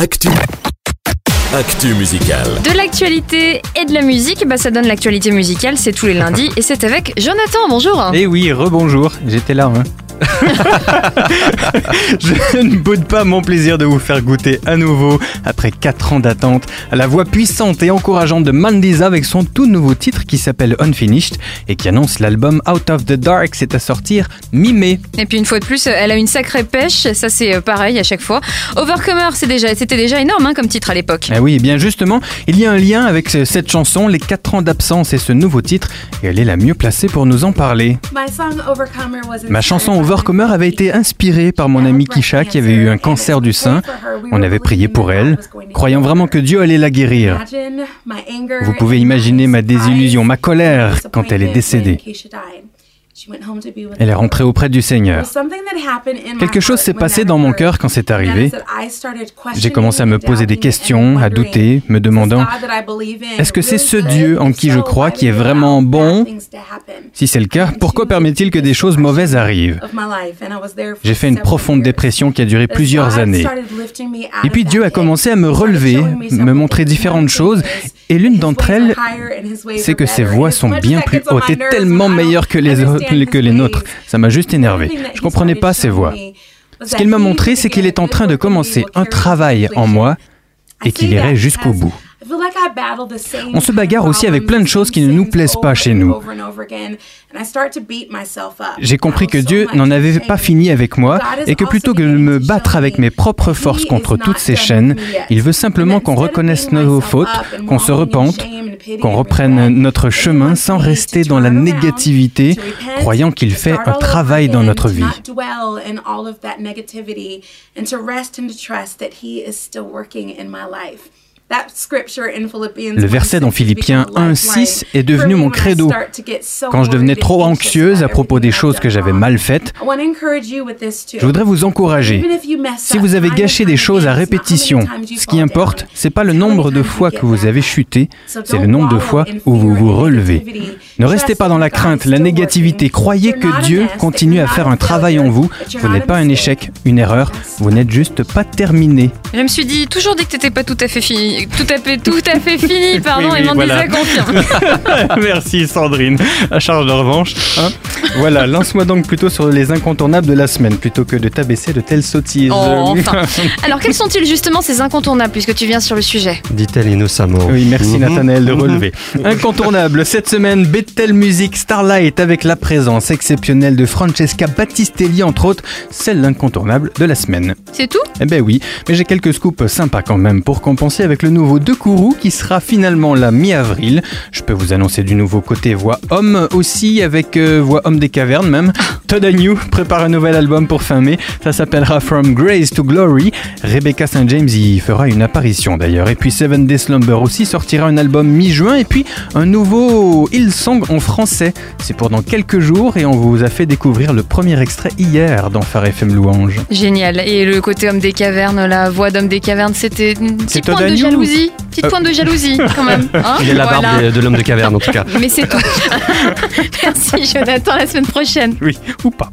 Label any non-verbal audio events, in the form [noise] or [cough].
Actu. Actu musicale. De l'actualité et de la musique, bah ça donne l'actualité musicale, c'est tous les lundis et c'est avec Jonathan, bonjour Eh oui, rebonjour, j'étais là. Hein. [laughs] Je ne boude pas mon plaisir de vous faire goûter à nouveau, après 4 ans d'attente, à la voix puissante et encourageante de Mandisa avec son tout nouveau titre qui s'appelle Unfinished et qui annonce l'album Out of the Dark, c'est à sortir mi-mai. Et puis une fois de plus, elle a une sacrée pêche, ça c'est euh, pareil à chaque fois. Overcomer, déjà, c'était déjà énorme hein, comme titre à l'époque. Eh oui, bien justement, il y a un lien avec ce- cette chanson, les 4 ans d'absence et ce nouveau titre, et elle est la mieux placée pour nous en parler. Ma chanson Overcomer avait été inspirée par mon amie Kisha qui avait eu un cancer du sein. On avait prié pour elle, croyant vraiment que Dieu allait la guérir. Vous pouvez imaginer ma désillusion, ma colère quand elle est décédée. Elle est rentrée auprès du Seigneur. Quelque chose s'est passé dans mon cœur quand c'est arrivé. J'ai commencé à me poser des questions, à douter, me demandant est-ce que c'est ce Dieu en qui je crois qui est vraiment bon? si c'est le cas, pourquoi permet-il que des choses mauvaises arrivent? J'ai fait une profonde dépression qui a duré plusieurs années. Et puis Dieu a commencé à me relever, me montrer différentes choses, et l'une d'entre elles, c'est que ses voix sont bien plus hautes et tellement meilleures que les, que les nôtres. Ça m'a juste énervé. Je comprenais pas ses voix. Ce qu'il m'a montré, c'est qu'il est en train de commencer un travail en moi et qu'il irait jusqu'au bout. On se bagarre aussi avec plein de choses qui ne nous plaisent pas chez nous. J'ai compris que Dieu n'en avait pas fini avec moi et que plutôt que de me battre avec mes propres forces contre toutes ces chaînes, il veut simplement qu'on reconnaisse nos fautes, qu'on se repente, qu'on reprenne notre chemin sans rester dans la négativité, croyant qu'il fait un travail dans notre vie. Le verset dans Philippiens 1.6 est devenu mon credo. Quand je devenais trop anxieuse à propos des choses que j'avais mal faites, je voudrais vous encourager. Si vous avez gâché des choses à répétition, ce qui importe, c'est pas le nombre de fois que vous avez chuté, c'est le nombre de fois où vous vous relevez. Ne restez pas dans la crainte, la négativité. Croyez que Dieu continue à faire un travail en vous. Vous n'êtes pas un échec, une erreur. Vous n'êtes juste pas terminé. Je me suis dit, toujours dit que t'étais pas tout à fait fini, tout à fait, tout à fait fini, pardon, Oui, oui, et m'en voilà. disait confirme. [laughs] Merci Sandrine. À charge de revanche. hein. voilà, lance-moi donc plutôt sur les incontournables de la semaine plutôt que de t'abaisser de telles sottises. Oh, [laughs] enfin. Alors quels sont-ils justement ces incontournables puisque tu viens sur le sujet? Dit-elle innocemment. Oui, merci Mhm. Nathanaël de relever. [laughs] Incontournable, cette semaine, Bethel Music Starlight avec la présence exceptionnelle de Francesca Battistelli, entre autres, celle l'incontournable de la semaine. C'est tout? Eh ben oui, mais j'ai quelques scoops sympas quand même pour compenser avec le nouveau De Kourou qui sera finalement là mi-avril. Je peux vous annoncer du nouveau côté voix homme aussi avec euh, voix homme des cavernes même. Todd Agnew prépare un nouvel album pour fin mai. Ça s'appellera From Grace to Glory. Rebecca St. James y fera une apparition d'ailleurs. Et puis Seven Day Slumber aussi sortira un album mi-juin et puis un nouveau Hillsong en français. C'est pour dans quelques jours et on vous a fait découvrir le premier extrait hier dans Phare FM Louange. Génial. Et le côté homme des cavernes, la voix d'homme des cavernes, c'était une petite Todd pointe de Agnew jalousie. Petite Euh. pointe de jalousie quand même. [laughs] hein Il est la barbe Voilà. de, de l'homme de caverne en tout cas. Mais c'est tout. [laughs] [laughs] Merci Jonathan, la semaine prochaine. Oui, ou pas.